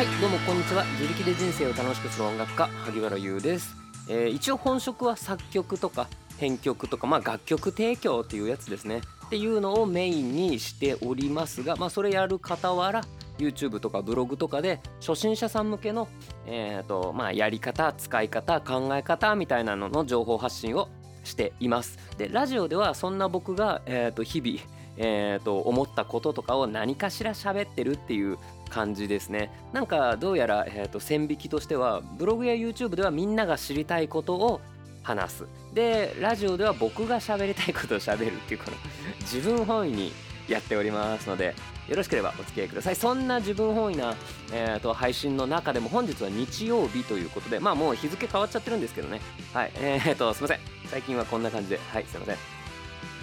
はいどうもこんにちは。自力で人生を楽しくする音楽家萩原優です、えー一応本職は作曲とか編曲とか、まあ、楽曲提供っていうやつですね。っていうのをメインにしておりますが、まあ、それやる傍ら YouTube とかブログとかで初心者さん向けの、えーとまあ、やり方使い方考え方みたいなのの情報発信をしています。でラジオではそんな僕が、えー、と日々、えー、と思ったこととかを何かしら喋ってるっていう感じですね。なんかどうやら、えー、と線引きとしてはブログや YouTube ではみんなが知りたいことを話す。でラジオでは僕が喋りたいことを喋るっていうこの 自分本位にやっておりますのでよろしければお付き合いください。そんな自分本位な、えー、と配信の中でも本日は日曜日ということでまあもう日付変わっちゃってるんですけどね。はい。えー、とすいません。最近はこんな感じで。はいすいません。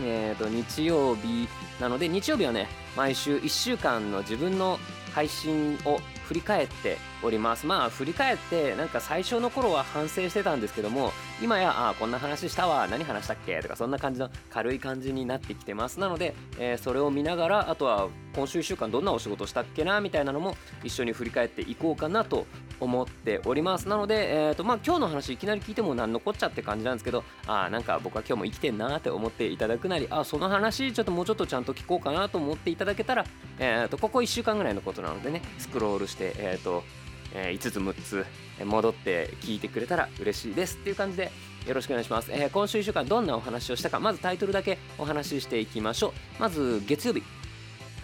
えー、と日曜日なので日曜日はね毎週1週間の自分の配信を振り返っております。まあ振り返ってなんか最初の頃は反省してたんですけども今やあーこんな話したわ何話したっけ？とかそんな感じの軽い感じになってきてます。なので、えーそれを見ながらあとは今週1週間どんなお仕事したっけな？みたいなのも一緒に振り返っていこうかなと思っております。なので、えーとまあ、今日の話いきなり聞いても何のこっちゃって感じなんですけどあーなんか僕は今日も生きてんなって思っていただくなりあその話ちょっともうちょっとちゃんと聞こうかなと思っていただけたら、えー、とここ1週間ぐらいのことなのでねスクロールして、えーとえー5つ6つ戻って聞いてくれたら嬉しいですっていう感じでよろしくお願いします、えー今週1週間どんなお話をしたかまずタイトルだけお話ししていきましょう。まず月曜日。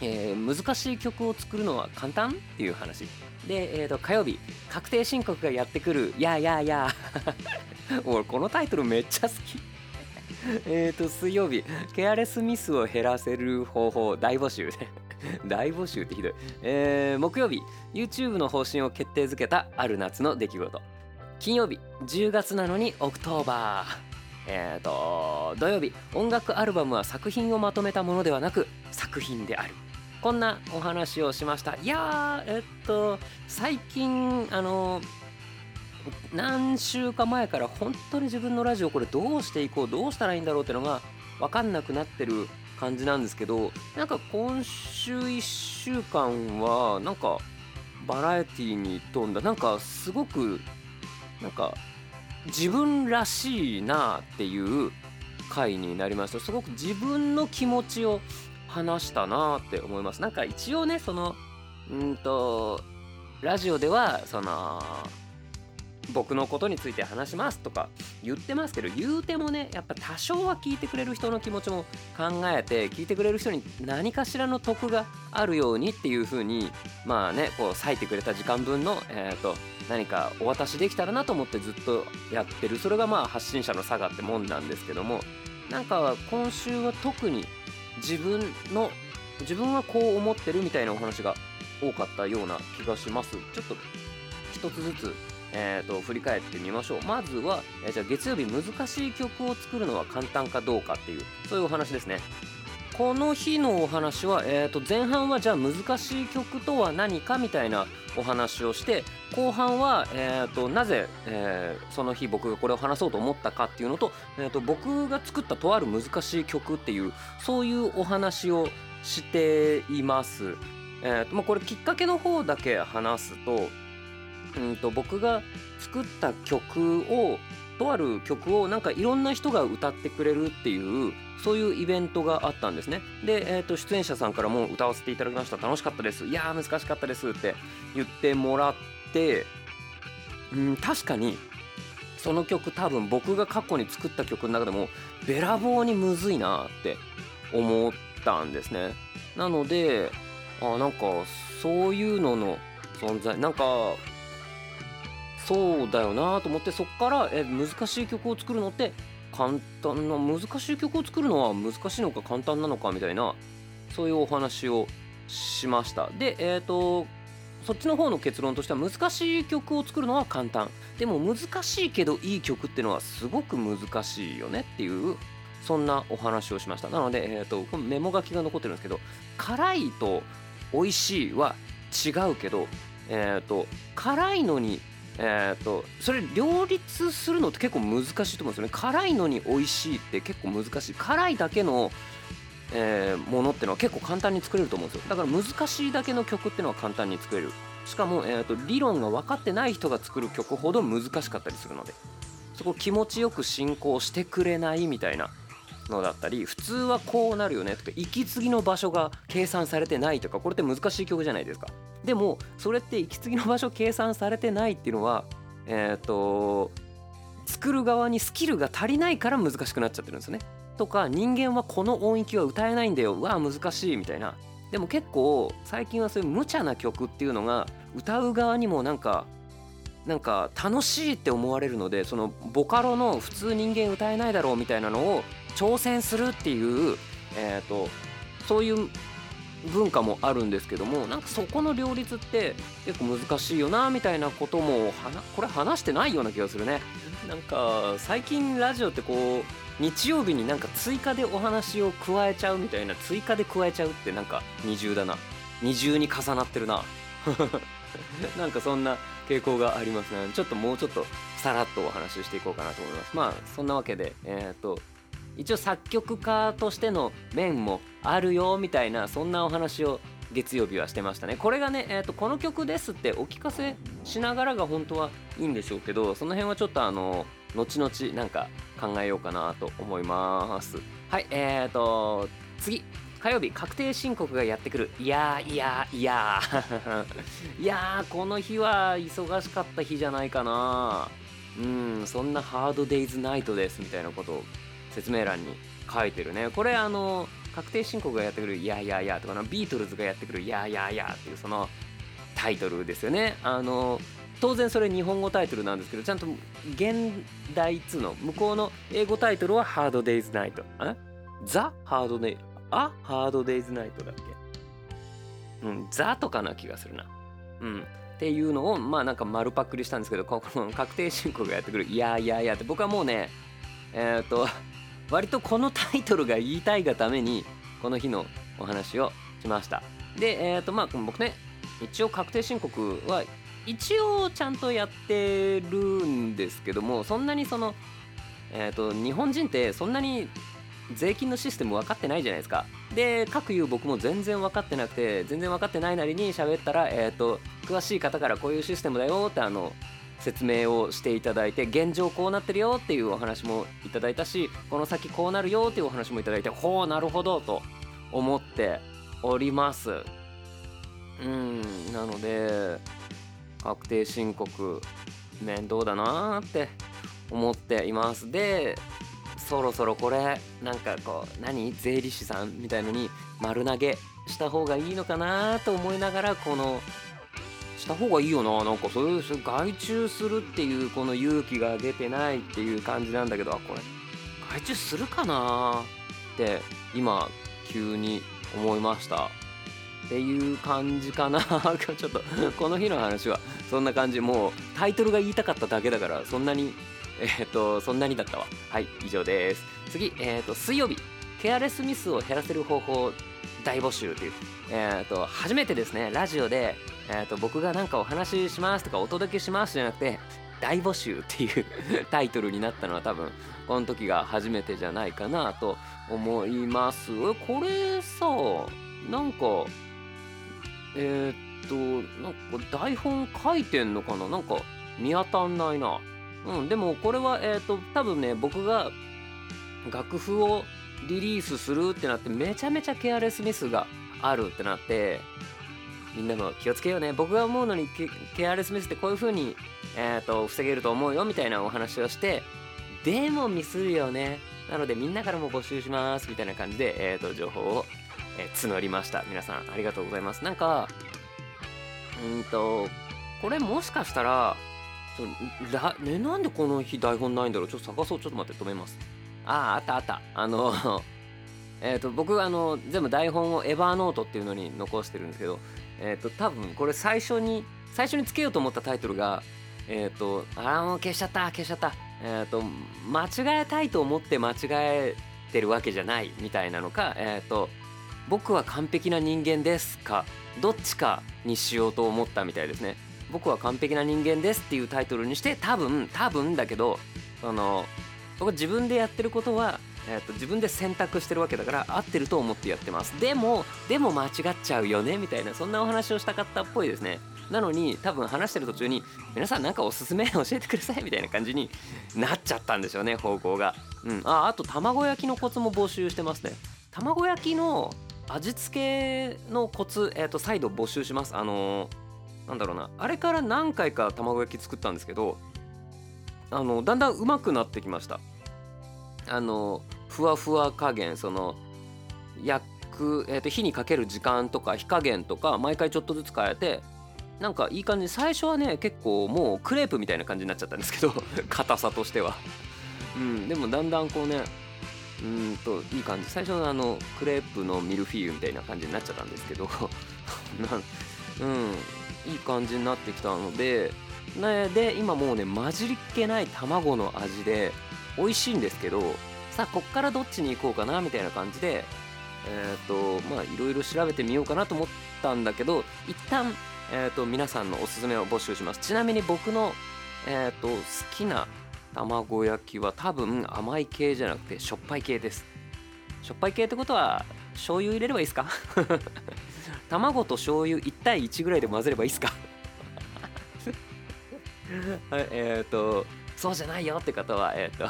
えー難しい曲を作るのは簡単っていう話。で、えー、と火曜日。確定申告がやってくる。やーやーやー。俺このタイトルめっちゃ好き。えーと水曜日。ケアレスミスを減らせる方法大募集。大募集ってひどい、えー木曜日 YouTube の方針を決定づけたある夏の出来事。金曜日10月なのに October。えーと土曜日音楽アルバムは作品をまとめたものではなく作品である。こんなお話をしました。いやーえっと最近あの何週か前から本当に自分のラジオこれどうしていこうどうしたらいいんだろうってのが分かんなくなってる感じなんですけどなんか今週1週間はなんかバラエティに富んだなんかすごくなんか自分らしいなっていう回になりました。すごく自分の気持ちを話したなって思います。なんか一応ねそのうんとラジオではその僕のことについて話しますとか言ってますけど言うてもねやっぱ多少は聞いてくれる人の気持ちも考えて聞いてくれる人に何かしらの得があるようにっていう風にまあねこう割いてくれた時間分の、えー、と何かお渡しできたらなと思ってずっとやってる。それがまあ発信者の差がってもんなんですけどもなんか今週は特に自分の自分はこう思ってるみたいなお話が多かったような気がします。ちょっと一つずつ、えー、と振り返ってみましょうまずは、えーじゃあ月曜日難しい曲を作るのは簡単かどうかっていうそういうお話ですねこの日のお話は、えー、と前半はじゃあ難しい曲とは何かみたいなお話をして後半は、えー、となぜ、えーその日僕がこれを話そうと思ったかっていうのと,、えー、と僕が作ったとある難しい曲っていうそういうお話をしています。えーとまあ、これきっかけの方だけ話すと,、うん、と僕が作った曲をとある曲をなんかいろんな人が歌ってくれるっていうそういうイベントがあったんですね。で、えー、と出演者さんからも歌わせていただきました。楽しかったです。いやー難しかったですって言ってもらって、うん、確かにその曲多分僕が過去に作った曲の中でもべらぼうにむずいなって思ったんですね。なのであなんかそういうのの存在なんかそうだよなと思ってそっからえ難しい曲を作るのって簡単な難しい曲を作るのは難しいのか簡単なのかみたいなそういうお話をしました。でえっ、とそっちの方の結論としては難しい曲を作るのは簡単。でも難しいけどいい曲っていうのはすごく難しいよねっていうそんなお話をしました。なので、えー、とこのメモ書きが残ってるんですけど辛いと美味しいは違うけど、えー、と辛いのにえー、とそれ両立するのって結構難しいと思うんですよね。辛いのに美味しいって結構難しい。辛いだけのえー、ものってのは結構簡単に作れると思うんですよ。だから難しいだけの曲ってのは簡単に作れる。しかも、えーと、理論が分かってない人が作る曲ほど難しかったりするので。そこ気持ちよく進行してくれないみたいな。のだったり普通はこうなるよねとか息継ぎの場所が計算されてないとかこれって難しい曲じゃないですか。でもそれって息継ぎの場所計算されてないっていうのはえっ、ー、と作る側にスキルが足りないから難しくなっちゃってるんですよね。とか人間はこの音域は歌えないんだよ。うわ難しいみたいな。でも結構最近はそういう無茶な曲っていうのが歌う側にもなんかなんか楽しいって思われるのでそのボカロの普通人間歌えないだろうみたいなのを挑戦するっていう、えーと、そういう文化もあるんですけどもなんかそこの両立って結構難しいよなみたいなこともこれ話してないような気がするね。なんか最近ラジオってこう日曜日になんか追加でお話を加えちゃうみたいな追加で加えちゃうってなんか二重だな。二重に重なってるな。なんかそんな傾向がありますねちょっともうちょっとさらっとお話ししていこうかなと思います。まあそんなわけでえっ、と一応作曲家としての面もあるよみたいなそんなお話を月曜日はしてましたね。これがね、えーと、この曲ですってお聞かせしながらが本当はいいんでしょうけどその辺はちょっとあの後々なんか考えようかなと思います。はいえーと次。火曜日確定申告がやってくる。いやいやいや いやこの日は忙しかった日じゃないかな。うんそんなハードデイズナイトですみたいなことを説明欄に書いてるね。これあの確定申告がやってくるいやいやいやとかなビートルズがやってくるいやいやいやっていうそのタイトルですよね。あの当然それ日本語タイトルなんですけどちゃんと現代2の向こうの英語タイトルはハードデイズナイト。ザ・ハードデイあ？ハードデイズナイトだっけ？うん、ザとかな気がするな。うん。っていうのを、まあなんか丸パックリしたんですけど、この確定申告がやってくる、いやいやいやって、僕はもうね、えっ、と、割とこのタイトルが言いたいがために、この日のお話をしました。で、えっ、ー、と、まあ僕ね、一応確定申告は、一応ちゃんとやってるんですけども、そんなにその、えっ、ー、と、日本人ってそんなに税金のシステム分かってないじゃないですかで各言う僕も全然分かってなくて全然分かってないなりに喋ったら、えーと、詳しい方からこういうシステムだよってあの説明をしていただいて現状こうなってるよっていうお話もいただいたしこの先こうなるよっていうお話もいただいてほうなるほどと思っております。うんなので確定申告面倒だなーって思っています。でそろそろこれなんかこう何税理士さんみたいのに丸投げした方がいいのかなと思いながらこのした方がいいよななんかそういう外注するっていうこの勇気が出てないっていう感じなんだけどこれ外注するかなって今急に思いました。っていう感じかな。ちょっとこの日の話はそんな感じ。もうタイトルが言いたかっただけだからそんなにえっ、と、そんなにだったわ。はい、以上です。次、えっ、と、水曜日、ケアレスミスを減らせる方法大募集という、えっ、と、初めてですね、ラジオで、えっ、と、僕が何かお話ししますとかお届けしますじゃなくて、大募集っていうタイトルになったのは多分、この時が初めてじゃないかなと思います。これさ、なんか、えっと、なんか台本書いてんのかな？なんか見当たんないな。うん、でもこれは、えっ、と、多分ね、僕が楽譜をリリースするってなって、めちゃめちゃケアレスミスがあるってなって、みんなも気をつけようね。僕が思うのにケアレスミスってこういう風に、えっ、ー、と、防げると思うよみたいなお話をして、でもミスるよね。なのでみんなからも募集しますみたいな感じで、えっ、ー、と、情報を、え募りました。皆さんありがとうございます。なんか、うんと、これもしかしたら、ちょね、なんでこの日台本ないんだろう？ちょっと探そうちょっと待って止めますあああったあったあの えっと僕あの全部台本をエヴァーノートっていうのに残してるんですけどえっ、ー、と多分これ最初に最初につけようと思ったタイトルがえっ、ー、とああもう消しちゃった消しちゃった。えっ、ー、と間違えたいと思って間違えてるわけじゃないみたいなのかえっ、と僕は完璧な人間ですかどっちかにしようと思ったみたいですね。僕は完璧な人間ですっていうタイトルにして多分多分だけどその僕自分でやってることはえーと、自分で選択してるわけだから合ってると思ってやってます。でもでも間違っちゃうよねみたいなそんなお話をしたかったっぽいですね。なのに多分話してる途中に皆さんなんかおすすめ教えてくださいみたいな感じになっちゃったんでしょうね方向が。うん。ああと卵焼きのコツも募集してますね。卵焼きの味付けのコツ、えーと、再度募集します。あのー、なんだろうな。あれから何回か卵焼き作ったんですけどあのだんだんうまくなってきました。あのふわふわ加減その焼く、えー、と火にかける時間とか火加減とか毎回ちょっとずつ変えてなんかいい感じ最初はね結構もうクレープみたいな感じになっちゃったんですけど 硬さとしては。うんでもだんだんこうねうんといい感じ。最初のあのクレープのミルフィーユみたいな感じになっちゃったんですけど うんいい感じになってきたのでねで今もうね混じりっけない卵の味で美味しいんですけどさあこっからどっちに行こうかなみたいな感じでえっ、ー、とまあいろいろ調べてみようかなと思ったんだけど一旦えーと、皆さんのおすすめを募集します。ちなみに僕の、えーと、好きな卵焼きは多分甘い系じゃなくてしょっぱい系です。しょっぱい系ってことは醤油入れればいいですか？卵と醤油1対1ぐらいで混ぜればいいですか？はい、えっ、とそうじゃないよって方は、えっ、と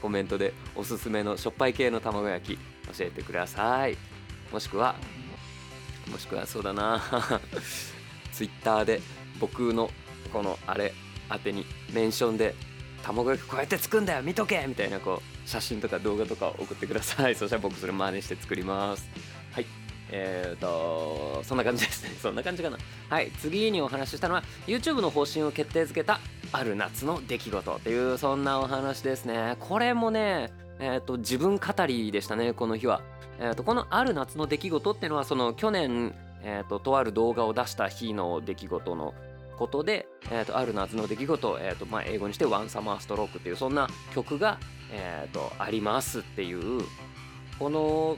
コメントでおすすめのしょっぱい系の卵焼き教えてください。もしくはもしくはそうだな。ツイッターで僕のこのあれ宛てにメンションで卵焼きこうやって作るんだよ見とけみたいなこう写真とか動画とか送ってください。そしたら僕それ真似して作ります。はいえーとそんな感じですね。そんな感じかな。はい次にお話ししたのは YouTube の方針を決定づけたある夏の出来事っていうそんなお話ですね。これもねえーと自分語りでしたねこの日は。えーとこのある夏の出来事っていうのはその去年えーと、とある動画を出した日の出来事のことで、えーと、ある夏の出来事、えーとまあ、英語にして「ワンサマーストローク」っていうそんな曲が、えーと、ありますっていうこの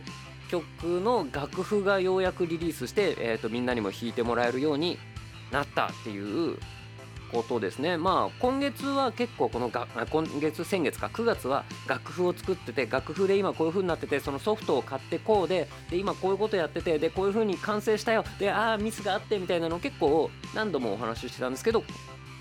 曲の楽譜がようやくリリースして、えーとみんなにも弾いてもらえるようになったっていうことですね。まあ今月は結構このが今月先月か9月は楽譜を作ってて楽譜で今こういう風になっててそのソフトを買ってこうでで今こういうことやっててでこういう風に完成したよでああミスがあってみたいなの結構何度もお話ししてたんですけど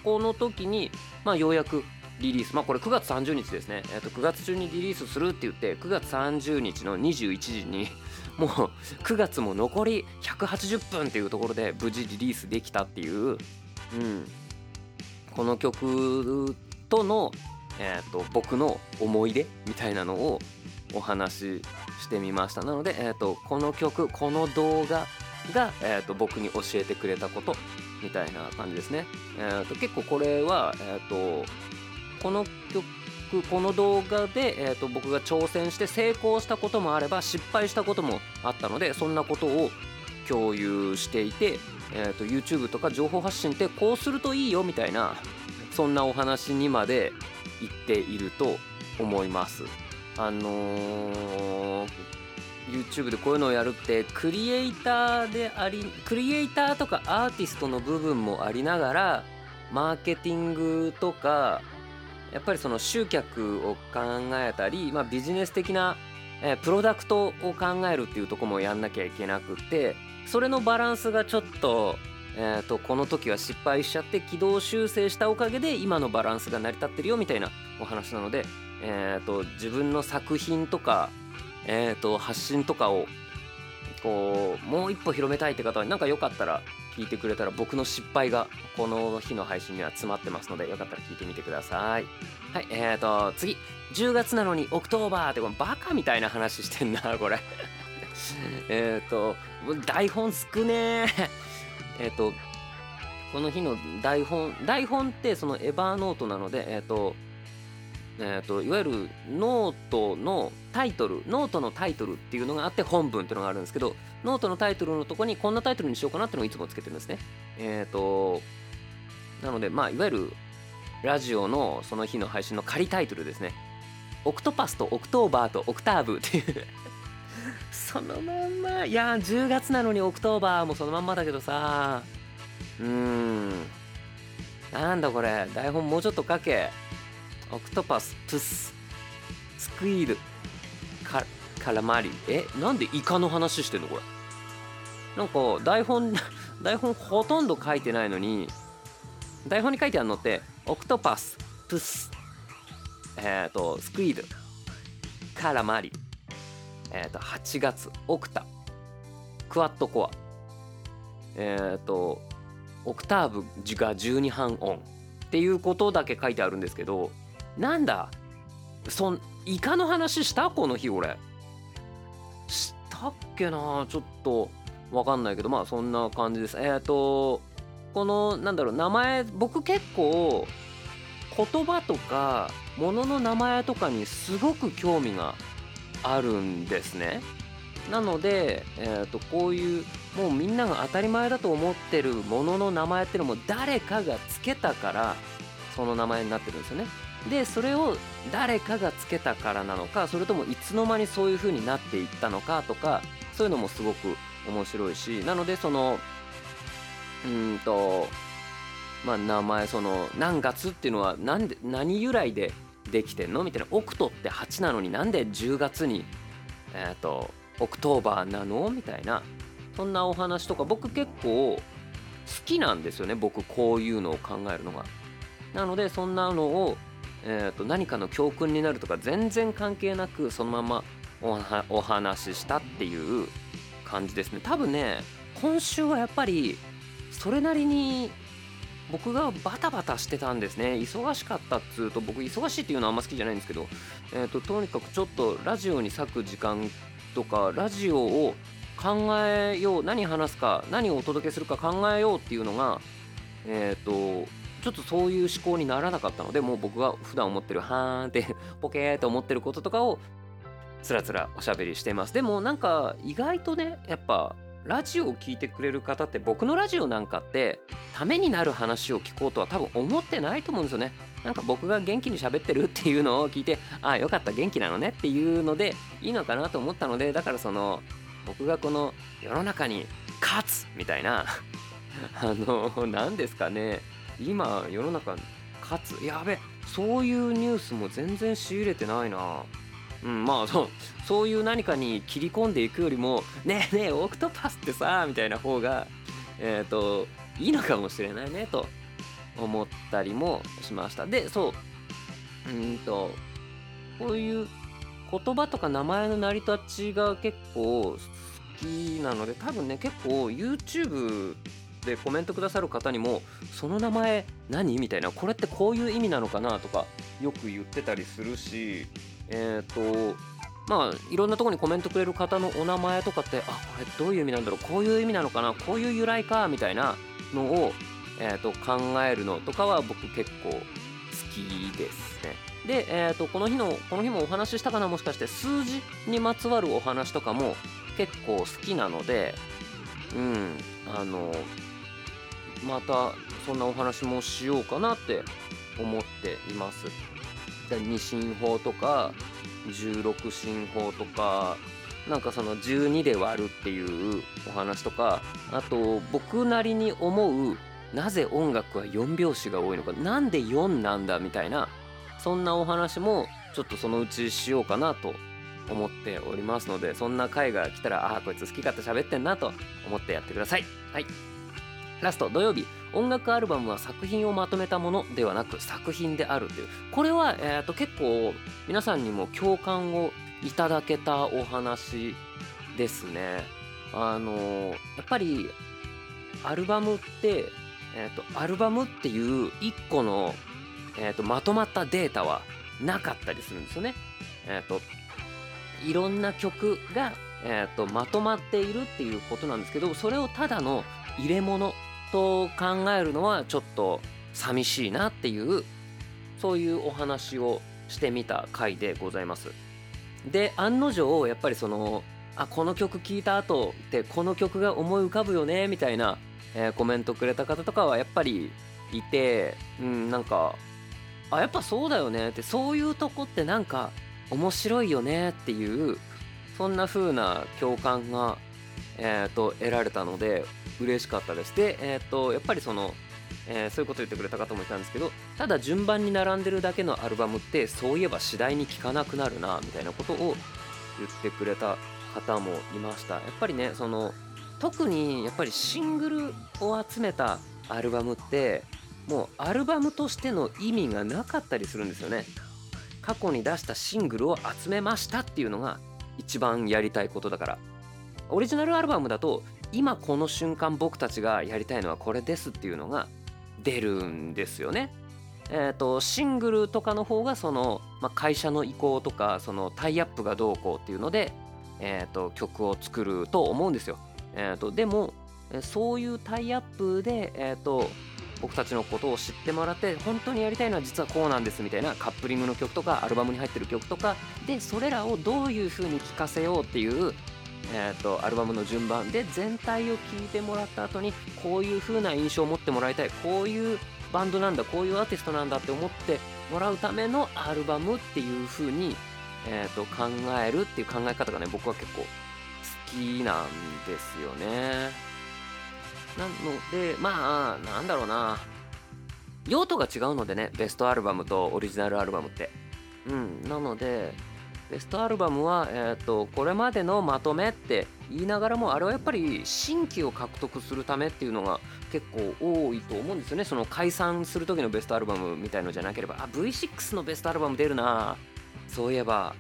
この時にまあようやくリリース。まあこれ9月30日ですね、えー、と9月中にリリースするって言って9月30日の21時に もう9月も残り180分っていうところで無事リリースできたっていう、うん、この曲との、えーと、僕の思い出みたいなのをお話ししてみました。なので、えーと、この曲この動画が、えーと、僕に教えてくれたことみたいな感じですね、えー、と結構これは、えー、とこの曲この動画で、えー、と僕が挑戦して成功したこともあれば失敗したこともあったのでそんなことを共有していて、えーと、YouTube とか情報発信ってこうするといいよみたいなそんなお話にまで言っていると思います。あのー、YouTube でこういうのをやるってクリエイターでありクリエイターとかアーティストの部分もありながらマーケティングとかやっぱりその集客を考えたり、まあ、ビジネス的な、えー、プロダクトを考えるっていうとこもやんなきゃいけなくてそれのバランスがちょっと,、えーと、この時は失敗しちゃって軌道修正したおかげで今のバランスが成り立ってるよみたいなお話なので、えーと、自分の作品とか、えーと、発信とかをこうもう一歩広めたいって方はなんかよかったら聞いてくれたら僕の失敗がこの日の配信には詰まってますのでよかったら聞いてみてください。はいえーと次。10月なのに October ってこれバカみたいな話してんなこれ。えっと台本少ね えっとこの日の台本台本ってその Evernote なのでえっとえーと、いわゆるノートのタイトルノートのタイトルっていうのがあって本文っていうのがあるんですけどノートのタイトルのとこにこんなタイトルにしようかなっていうのをいつもつけてるんですね。えっ、ー、となのでまあいわゆるラジオのその日の配信の仮タイトルですね。 octopusと Octoberとオクターブっていう。そのまんまいや10月なのに Octoberもそのまんまだけどさうーん。なんだこれ。台本もうちょっと書け。オクトパスプス。スクイール。カカラマリえなんでイカの話してんのこれ？なんか台本 台本ほとんど書いてないのに台本に書いてあるのってオクトパスプスえっ、ー、とスクイードカラマリえっ、ー、と8月オクタクワッドコア。えっ、ー、とオクターブが12半音。っていうことだけ書いてあるんですけどなんだ？そんイカの話した？この日俺。たっけなちょっとわかんないけどまあそんな感じですえっ、ー、とこのなんだろう名前僕結構言葉とか物の名前とかにすごく興味があるんですねなので、えー、とこういうもうみんなが当たり前だと思ってるものの名前っていうのも誰かがつけたからその名前になってるんですよね。でそれを誰かがつけたからなのかそれともいつの間にそういう風になっていったのかとかそういうのもすごく面白いしなのでそのうんとまあ名前その何月っていうのは何で何由来でできてんの？みたいな。 octoって8なのになんで10月にえっ、ー、と Octoberなの？みたいな。そんなお話とか僕結構好きなんですよね。僕こういうのを考えるのが。なのでそんなのを、えーと、何かの教訓になるとか全然関係なくそのままお話ししたっていう感じですね。多分ね今週はやっぱりそれなりに僕がバタバタしてたんですね。忙しかったっつうと僕忙しいっていうのはあんま好きじゃないんですけど、えーととにかくちょっとラジオに割く時間とかラジオを考えよう何話すか何をお届けするか考えようっていうのがえっ、ー、とちょっとそういう思考にならなかったのでもう僕が普段思ってるはーんって ポケーと思ってることとかをつらつらおしゃべりしています。でもなんか意外とねやっぱラジオを聴いてくれる方って僕のラジオなんかってためになる話を聞こうとは多分思ってないと思うんですよね。なんか僕が元気に喋ってるっていうのを聞いてああよかった元気なのねっていうのでいいのかなと思ったのでだからその僕がこの世の中に勝つみたいな あの何ですかね。今世の中勝つやべそういうニュースも全然仕入れてないな。うんまあそうそういう何かに切り込んでいくよりもねえねえオクトパスってさみたいな方がえっ、ー、といいのかもしれないねと思ったりもしました。でそううんとこういう言葉とか名前の成り立ちが結構好きなので多分ね結構 YouTube でコメントくださる方にもその名前何？みたいなこれってこういう意味なのかな？とかよく言ってたりするしえっ、ー、とまあいろんなとこにコメントくれる方のお名前とかってあこれどういう意味なんだろう？こういう意味なのかな？こういう由来か？みたいなのを、えー、と考えるのとかは僕結構好きですね。で、えー、とこの日のこの日もお話ししたかな？もしかして数字にまつわるお話とかも結構好きなのでうんあのまたそんなお話もしようかなって思っています。二進法とか16進法とかなんかその12で割るっていうお話とかあと僕なりに思うなぜ音楽は4拍子が多いのかなんで4なんだみたいなそんなお話もちょっとそのうちしようかなと思っておりますのでそんな回が来たらああこいつ好き勝手喋ってんなと思ってやってくださいはいラスト土曜日。音楽アルバムは作品をまとめたものではなく作品であるという。これは、えー、と結構皆さんにも共感をいただけたお話ですね。あのー、やっぱりアルバムって、えーと、アルバムっていう一個の、えーと、まとまったデータはなかったりするんですよね。えーといろんな曲が、えーと、まとまっているっていうことなんですけどそれをただの入れ物と考えるのはちょっと寂しいなっていうそういうお話をしてみた回でございます。で案の定やっぱりそのあこの曲聴いた後ってこの曲が思い浮かぶよねみたいな、えー、コメントくれた方とかはやっぱりいてうんなんかあやっぱそうだよねってそういうとこってなんか面白いよねっていうそんな風な共感が、えーと、得られたので嬉しかったです。で、えーと、やっぱりその、えー、そういうこと言ってくれた方もいたんですけどただ順番に並んでるだけのアルバムってそういえば次第に聴かなくなるなみたいなことを言ってくれた方もいました。やっぱりねその特にやっぱりシングルを集めたアルバムってもうアルバムとしての意味がなかったりするんですよね。過去に出したシングルを集めましたっていうのが一番やりたいことだから。オリジナルアルバムだと今この瞬間僕たちがやりたいのはこれですっていうのが出るんですよね。えーと、シングルとかの方がその、まあ、会社の意向とかそのタイアップがどうこうっていうので、えーと、曲を作ると思うんですよ。えーと、でもそういうタイアップで、えー、と僕たちのことを知ってもらって本当にやりたいのは実はこうなんですみたいなカップリングの曲とかアルバムに入ってる曲とかでそれらをどういう風に聴かせようっていうえーと、アルバムの順番で全体を聴いてもらった後にこういう風な印象を持ってもらいたいこういうバンドなんだこういうアーティストなんだって思ってもらうためのアルバムっていう風に、えーと、考えるっていう考え方がね僕は結構好きなんですよね。なのでまあなんだろうな用途が違うのでねベストアルバムとオリジナルアルバムって。うん、なのでベストアルバムは、えーと、これまでのまとめって言いながらもあれはやっぱり新規を獲得するためっていうのが結構多いと思うんですよね。その解散する時のベストアルバムみたいのじゃなければあ V6 のベストアルバム出るな。そういえば。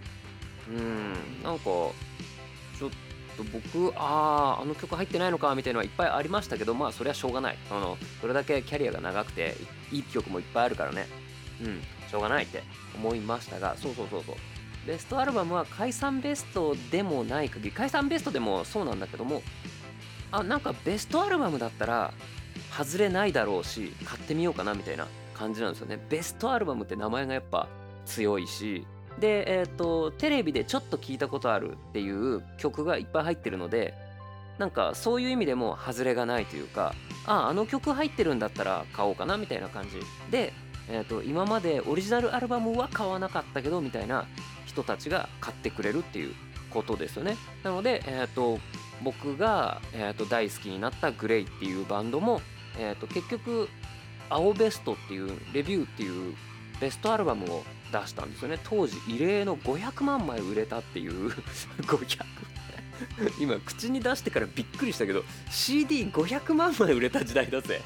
うん。なんかちょっと僕あああの曲入ってないのかみたいのはいっぱいありましたけどまあそれはしょうがない。あのそれだけキャリアが長くていい曲もいっぱいあるからね。うん。しょうがないって思いましたがそうそうそうそう。ベストアルバムは解散ベストでもない限り解散ベストでもそうなんだけどもあなんかベストアルバムだったら外れないだろうし買ってみようかなみたいな感じなんですよね。ベストアルバムって名前がやっぱ強いしでえっ、ー、とテレビでちょっと聞いたことあるっていう曲がいっぱい入ってるのでなんかそういう意味でも外れがないというかあああの曲入ってるんだったら買おうかなみたいな感じ。で、えーと今までオリジナルアルバムは買わなかったけどみたいな人たちが買ってくれるっていうことですよね。なので、えーと、僕が、えーと、大好きになったグレイっていうバンドも、えーと、結局青ベストっていうレビューっていうベストアルバムを出したんですよね。当時異例の500万枚売れたっていう 500今口に出してからびっくりしたけど CD500 万枚売れた時代だぜ。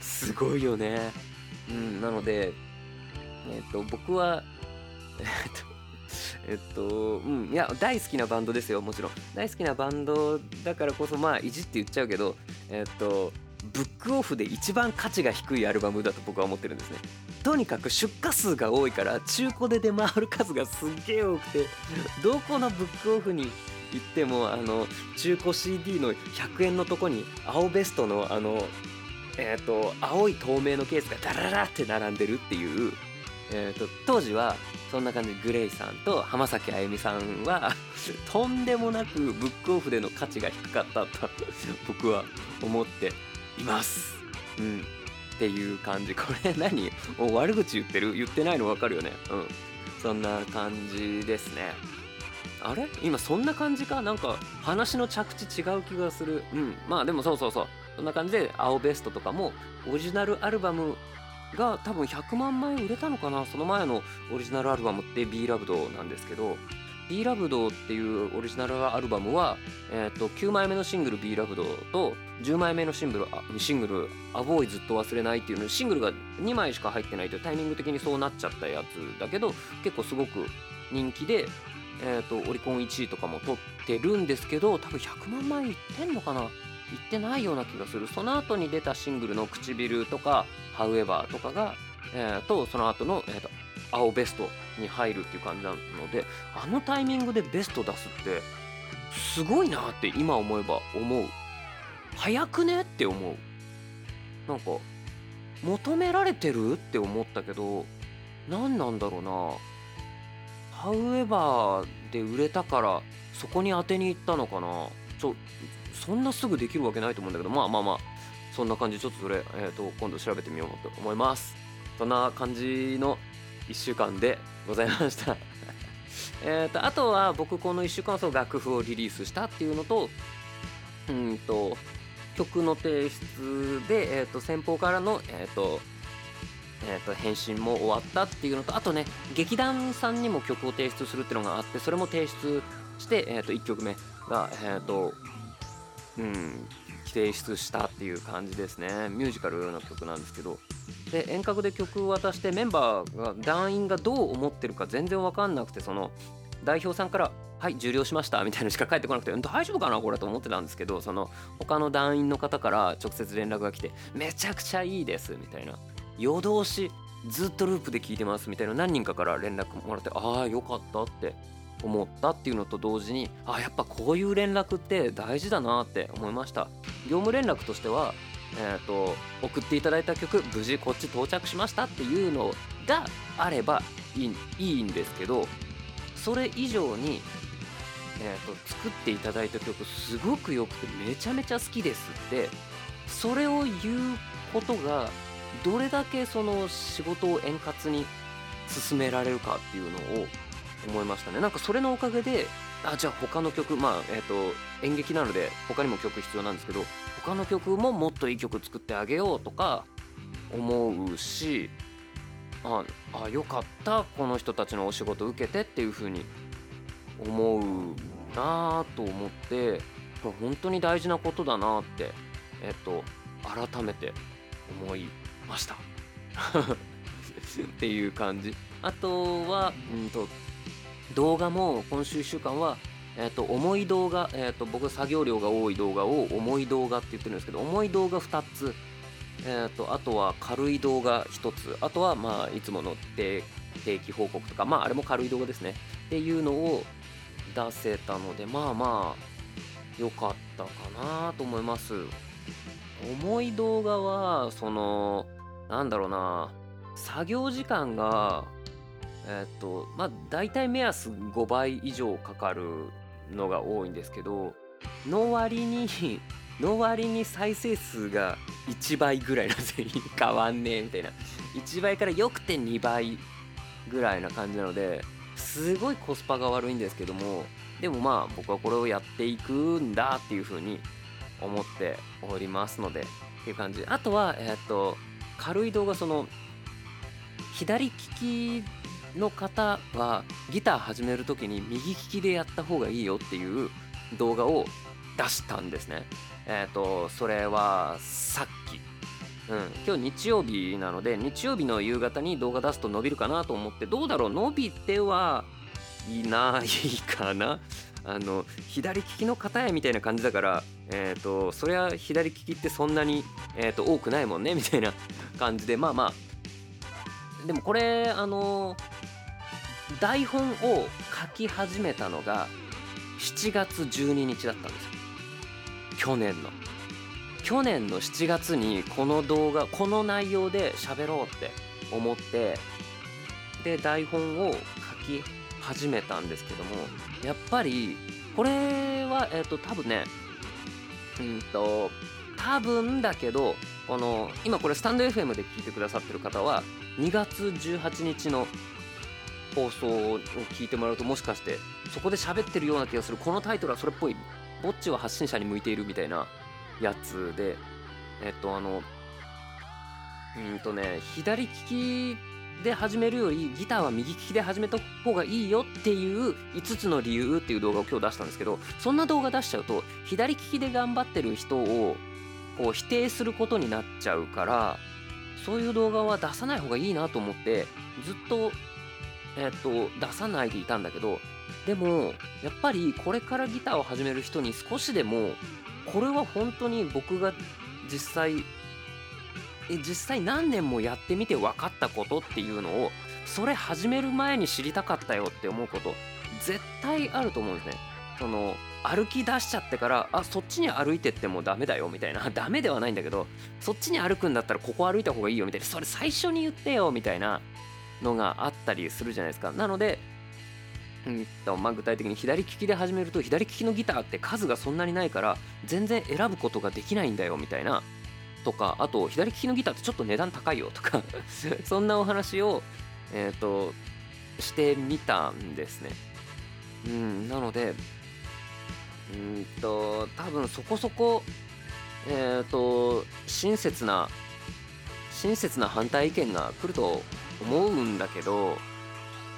すごいよね。うんなのでえっ、ー、と僕は えっと、うん、いや、大好きなバンドですよ、もちろん。大好きなバンドだからこそ、まあ、いじって言っちゃうけど、えっと、ブックオフで一番価値が低いアルバムだと僕は思ってるんですね。とにかく出荷数が多いから、中古で出回る数がすっげえ多くて、どこのブックオフに行っても、あの、中古 CD の100円のとこに、青ベストの、あの、えっと、青い透明のケースがダララって並んでるっていう、えーと、当時はそんな感じでグレイさんと浜崎あゆみさんは とんでもなくブックオフでの価値が低かったと 僕は思っています。うん、っていう感じ。これ何？お悪口言ってる？言ってないの分かるよね。うん。そんな感じですね。あれ？今そんな感じか？なんか話の着地違う気がする。うん。まあでもそうそうそう。そんな感じで青ベストとかもオリジナルアルバムが多分100万枚売れたのかなその前のオリジナルアルバムって B ラブドなんですけど B ラブドっていうオリジナルアルバムは、えー、と9枚目のシングル B ラブドと10枚目のシングルシングル「アボーイずっと忘れない」っていうのシングルが2枚しか入ってないというタイミング的にそうなっちゃったやつだけど結構すごく人気で、えー、とオリコン1位とかも取ってるんですけど多分100万枚いってんのかな？言ってないような気がする。その後に出たシングルの「唇」とか「However」とかが、えー、とその後の、えーと、青ベストに入るっていう感じなのであのタイミングでベスト出すってすごいなって今思えば思う。早くねって思う。なんか求められてるって思ったけど何なんだろうな。However で売れたからそこに当てに行ったのかな。ちょそんなすぐできるわけないと思うんだけどまあまあまあそんな感じちょっとそれ、えーと、今度調べてみようと思います。そんな感じの1週間でございました。えとあとは僕この1週間そう楽譜をリリースしたっていうのとうんと曲の提出で、えーと、先方からの、えーとえー、と返信も終わったっていうのとあとね劇団さんにも曲を提出するっていうのがあってそれも提出して、えー、と1曲目がえっ、ー、とうん提出したっていう感じですね。ミュージカルの曲なんですけど。で遠隔で曲を渡してメンバーが団員がどう思ってるか全然分かんなくてその代表さんから「はい受領しました」みたいなのしか返ってこなくて大丈夫かなこれと思ってたんですけどその他の団員の方から直接連絡が来て「めちゃくちゃいいです」みたいな。夜通しずっとループで聞いてますみたいな何人かから連絡もらってああよかったって。思ったっていうのと同時にあやっぱこういう連絡って大事だなって思いました。業務連絡としてはえーと、送っていただいた曲無事こっち到着しましたっていうのがあればいいいいんですけどそれ以上に、えーと作っていただいた曲すごく良くてめちゃめちゃ好きですってそれを言うことがどれだけその仕事を円滑に進められるかっていうのを思いましたね。なんかそれのおかげであじゃあ他の曲まあえっ、ー、と演劇なので他にも曲必要なんですけど他の曲ももっといい曲作ってあげようとか思うしああよかったこの人たちのお仕事受けてっていう風に思うなと思ってこれ本当に大事なことだなってえっ、ー、と改めて思いました。っていう感じ。あとはうんと動画も今週1週間はえーと、重い動画、えーと、僕作業量が多い動画を重い動画って言ってるんですけど重い動画2つ、えーと、あとは軽い動画1つあとはまあいつもの定期報告とかまああれも軽い動画ですね。っていうのを出せたのでまあまあ良かったかなと思います。重い動画はそのなんだろうな作業時間がえっとまあ大体目安5倍以上かかるのが多いんですけどの割に の割に再生数が1倍ぐらいなんで 変わんねえみたいな。1倍からよくて2倍ぐらいな感じなのですごいコスパが悪いんですけどもでもまあ僕はこれをやっていくんだっていう風に思っておりますのでっていう感じ。あとはえっ、と軽い動画その左利きの方はギター始める時に右利きでやった方がいいよっていう動画を出したんですね。えっ、ー、とそれはさっき、うん、今日日曜日なので日曜日の夕方に動画出すと伸びるかなと思ってどうだろう？伸びてはいないかな。あの左利きの方やみたいな感じだからえっ、ー、とそりゃ左利きってそんなに、えーと、多くないもんねみたいな感じでまあまあでもこれあの台本を書き始めたのが7月12日だったんですよ。去年の。去年の7月にこの動画この内容で喋ろうって思ってで台本を書き始めたんですけどもやっぱりこれはえっ、ー、と多分ねうんと多分だけどこの今これスタンド FM で聞いてくださってる方は2月18日の放送を聞いてもらうともしかしてそこで喋ってるような気がする。このタイトルはそれっぽい。ぼっちは発信者に向いているみたいなやつで。えっとあのうんとね左利きで始めるよりギターは右利きで始めた方がいいよっていう5つの理由っていう動画を今日出したんですけどそんな動画出しちゃうと左利きで頑張ってる人をこう否定することになっちゃうからそういう動画は出さない方がいいなと思ってずっとえっと、出さないでいたんだけど、でも、やっぱりこれからギターを始める人に少しでも、これは本当に僕が実際、え実際何年もやってみて分かったことっていうのを、それ始める前に知りたかったよって思うこと、絶対あると思うんですね。その、歩き出しちゃってから、あ、そっちに歩いてってもダメだよみたいな。ダメではないんだけど、そっちに歩くんだったらここ歩いた方がいいよみたいな。それ最初に言ってよみたいな。のがあったりするじゃないですか。なので、うんとまあ、具体的に左利きで始めると左利きのギターって数がそんなにないから全然選ぶことができないんだよみたいなとかあと左利きのギターってちょっと値段高いよとか そんなお話を、えーと、してみたんですね。うん、なのでうんと多分そこそこえっ、ー、と親切な親切な反対意見が来ると思うんだけど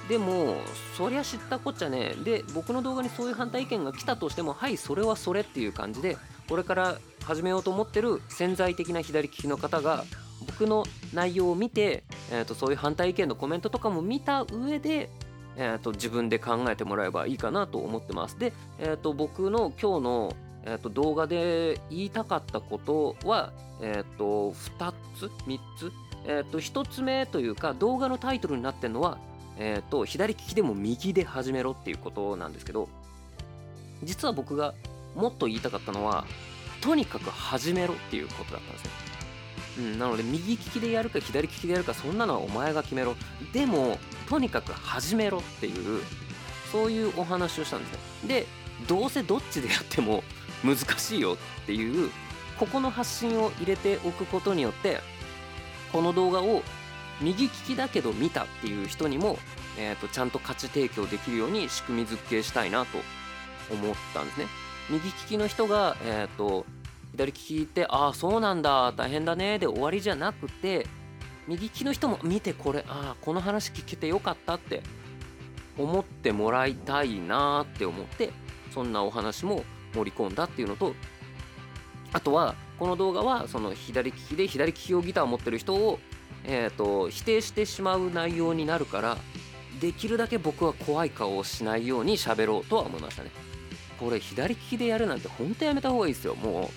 でもそりゃ知ったこっちゃねで僕の動画にそういう反対意見が来たとしてもはいそれはそれっていう感じでこれから始めようと思ってる潜在的な左利きの方が僕の内容を見て、えー、とそういう反対意見のコメントとかも見た上で、えー、と自分で考えてもらえばいいかなと思ってます。で、えー、と僕の今日の、えー、と動画で言いたかったことは、えー、と2つ3つ、えー、と1つ目というか動画のタイトルになってるのは、えー、と左利きでも右で始めろっていうことなんですけど実は僕がもっと言いたかったのはとにかく始めろっていうことだったんですね。うん、なので右利きでやるか左利きでやるかそんなのはお前が決めろでもとにかく始めろっていうそういうお話をしたんですねでどうせどっちでやっても難しいよっていうここの発信を入れておくことによってこの動画を右利きだけど見たっていう人にも、えーと、ちゃんと価値提供できるように仕組み付けしたいなと思ったんですね。右利きの人が、えーと左利きってああそうなんだ大変だねで終わりじゃなくて右利きの人も見てこれああこの話聞けてよかったって思ってもらいたいなって思ってそんなお話も盛り込んだっていうのとあとはこの動画はその左利きで左利き用ギターを持ってる人を、えーと、否定してしまう内容になるからできるだけ僕は怖い顔をしないように喋ろうとは思いましたね。これ左利きでやるなんて本当やめた方がいいですよ。も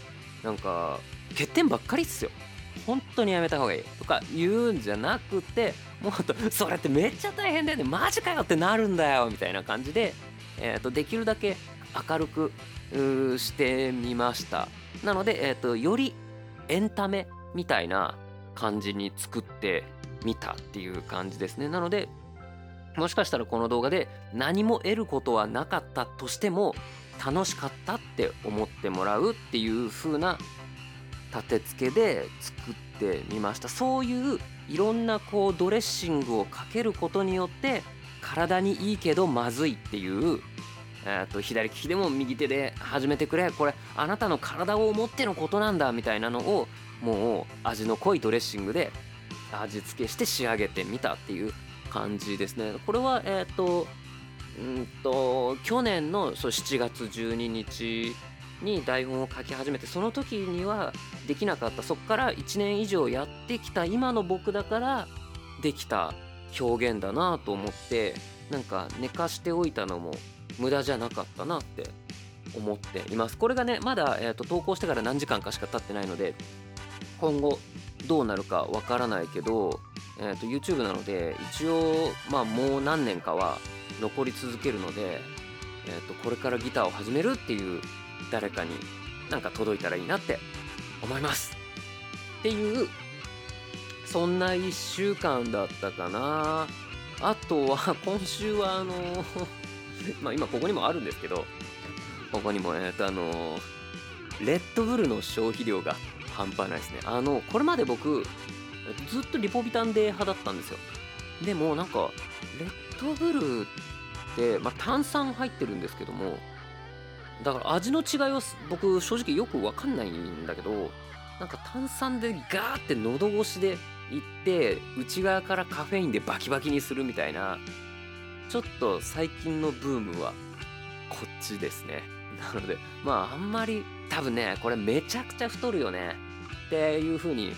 うなんか欠点ばっかりっすよ。本当にやめた方がいいとか言うんじゃなくてもっとそれってめっちゃ大変だよね。マジかよってなるんだよみたいな感じで、えーと、できるだけ明るくしてみました。なので、えーと、よりエンタメみたいな感じに作ってみたっていう感じですね。なのでもしかしたらこの動画で何も得ることはなかったとしても楽しかったって思ってもらうっていう風な立て付けで作ってみました。そういういろんなこうドレッシングをかけることによって体にいいけどまずいっていうえー、と左利きでも右手で始めてくれ。これあなたの体を思ってのことなんだみたいなのをもう味の濃いドレッシングで味付けして仕上げてみたっていう感じですね。これはえっ、ー、とうんと去年のそう7月12日に台本を書き始めてその時にはできなかった。そこから1年以上やってきた今の僕だからできた表現だなと思ってなんか寝かしておいたのも無駄じゃなかったなって思っています。これがねまだ、えーと、投稿してから何時間かしか経ってないので今後どうなるかわからないけど、えーと YouTube なので一応まあもう何年かは残り続けるので、えーと、これからギターを始めるっていう誰かになんか届いたらいいなって思います。っていうそんな1週間だったかな。あとは 今週はあの まあ今ここにもあるんですけどここにもえっとあのレッドブルの消費量が半端ないですね。あのこれまで僕ずっとリポビタンデー派だったんですよ。でもなんかレッドブルって、まあ、炭酸入ってるんですけどもだから味の違いは僕正直よく分かんないんだけどなんか炭酸でガーって喉越しでいって内側からカフェインでバキバキにするみたいなちょっと最近のブームはこっちですね。なのでまああんまり多分ねこれめちゃくちゃ太るよねっていう風に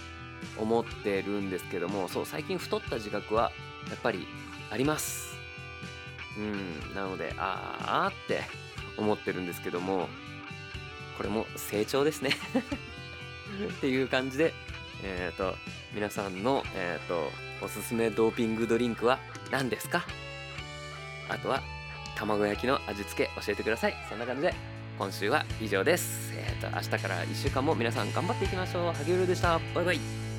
思ってるんですけどもそう最近太った自覚はやっぱりあります。うんなのでああって思ってるんですけどもこれも成長ですね。っていう感じでえっ、ー、と皆さんの、えーと、おすすめドーピングドリンクは何ですか？あとは卵焼きの味付け教えてください。そんな感じで今週は以上です。えっ、ー、と明日から1週間も皆さん頑張っていきましょう。萩生でした。バイバイ